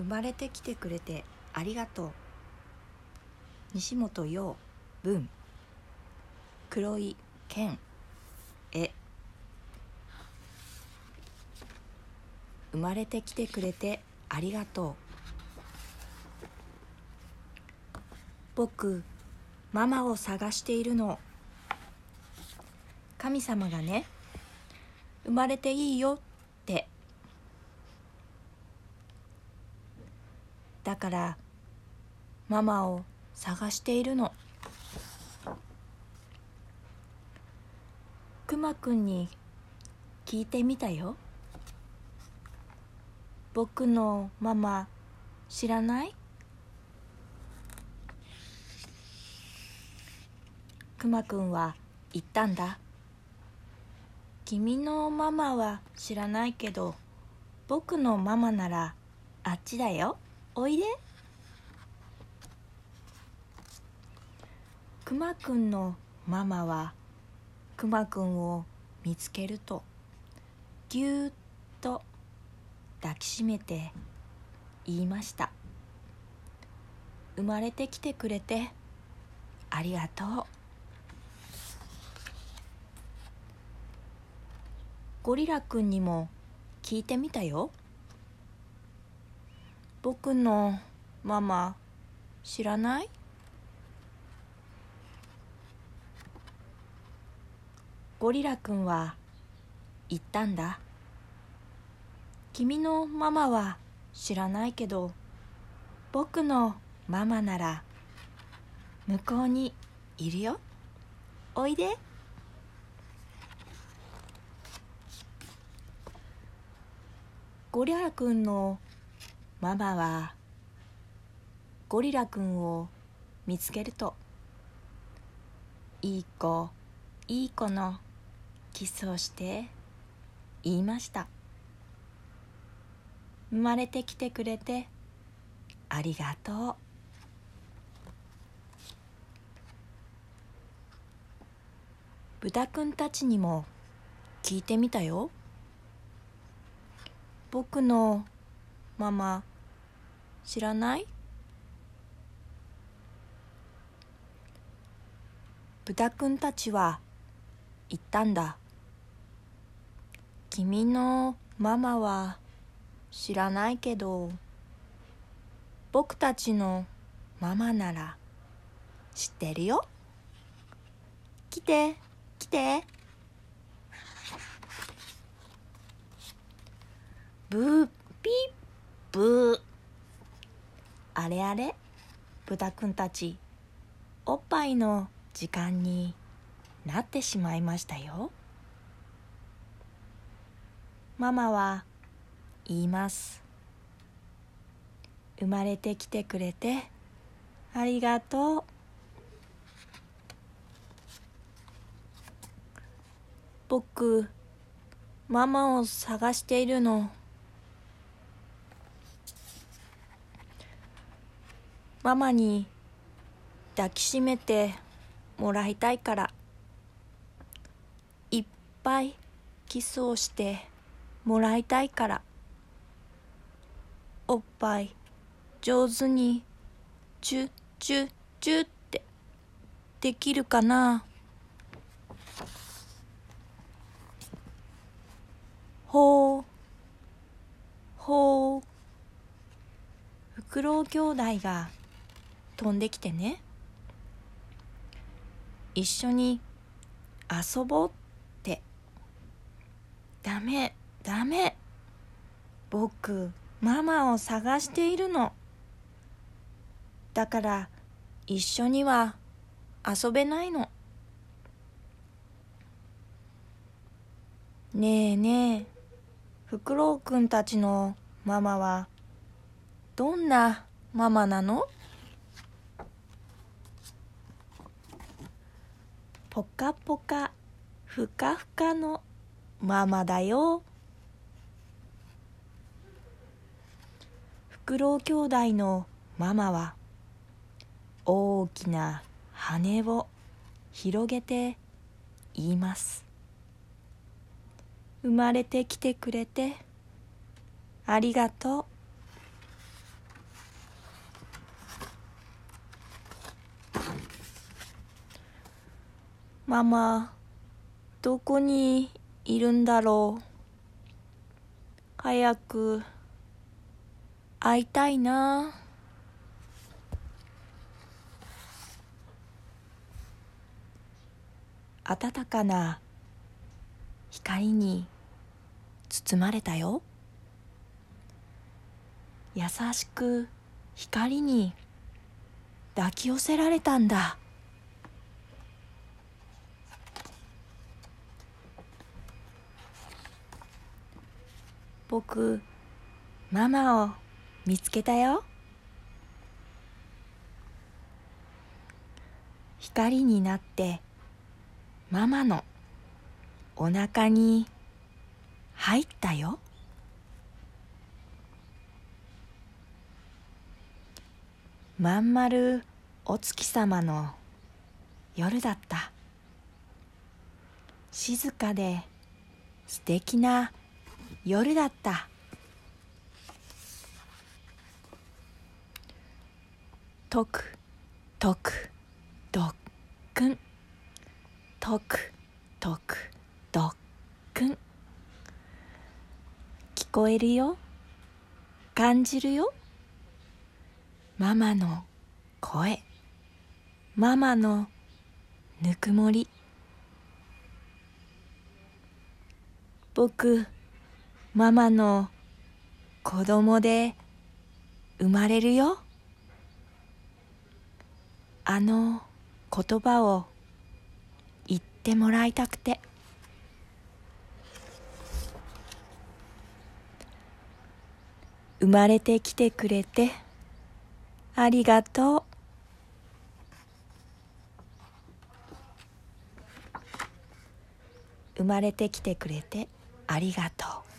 生まれてきてくれてありがとう。西本陽文。黒井健。絵生まれてきてくれてありがとう。僕ママを探しているの。神様がね生まれていいよってだからママを探しているの。くまくんに聞いてみたよ。僕のママ知らない？くまくんは言ったんだ。君のママは知らないけど僕のママならあっちだよ。おいで。くまくんのママはくまくんを見つけるとぎゅーっと抱きしめて言いました。生まれてきてくれてありがとう。ゴリラくんにも聞いてみたよ。僕のママ知らない？ゴリラくんは言ったんだ。君のママは知らないけど僕のママなら向こうにいるよ。おいで。ゴリラくんのママはゴリラくんを見つけるといい子いい子のキスをして言いました。生まれてきてくれてありがとう。豚くんたちにも聞いてみたよ。僕のママ知らない？豚くんたちは言ったんだ。君のママは知らないけど僕たちのママなら知ってるよ。来て来て。ブーピッブー。れあれ。豚くんたちおっぱいの時間になってしまいましたよ。ママは言います。生まれてきてくれてありがとう。僕ママを探しているの。ママに抱きしめてもらいたいから。いっぱいキスをしてもらいたいから。おっぱい上手にチュチュチュってできるかな。ほうほう。フクロウ兄弟が飛んできてね。一緒に遊ぼうって。ダメダメ。僕ママを探しているの。だから一緒には遊べないの。ねえねえフクロウくんたちのママはどんなママなの？ぽかぽかふかふかのママだよ。フクロウ兄弟のママは大きな羽を広げて言います。生まれてきてくれてありがとう。ママどこにいるんだろう？早く会いたいな。暖かな光に包まれたよ。優しく光に抱き寄せられたんだ。僕ママを見つけたよ。光になってママのお腹に入ったよ。まんまるお月様の夜だった。静かで素敵な夜だった。とくとくどっくんとくとくどっくん聞こえるよ。感じるよ。ママの声。ママのぬくもり。僕ママの子供で生まれるよ。あの言葉を言ってもらいたくて。生まれてきてくれてありがとう。生まれてきてくれてありがとう。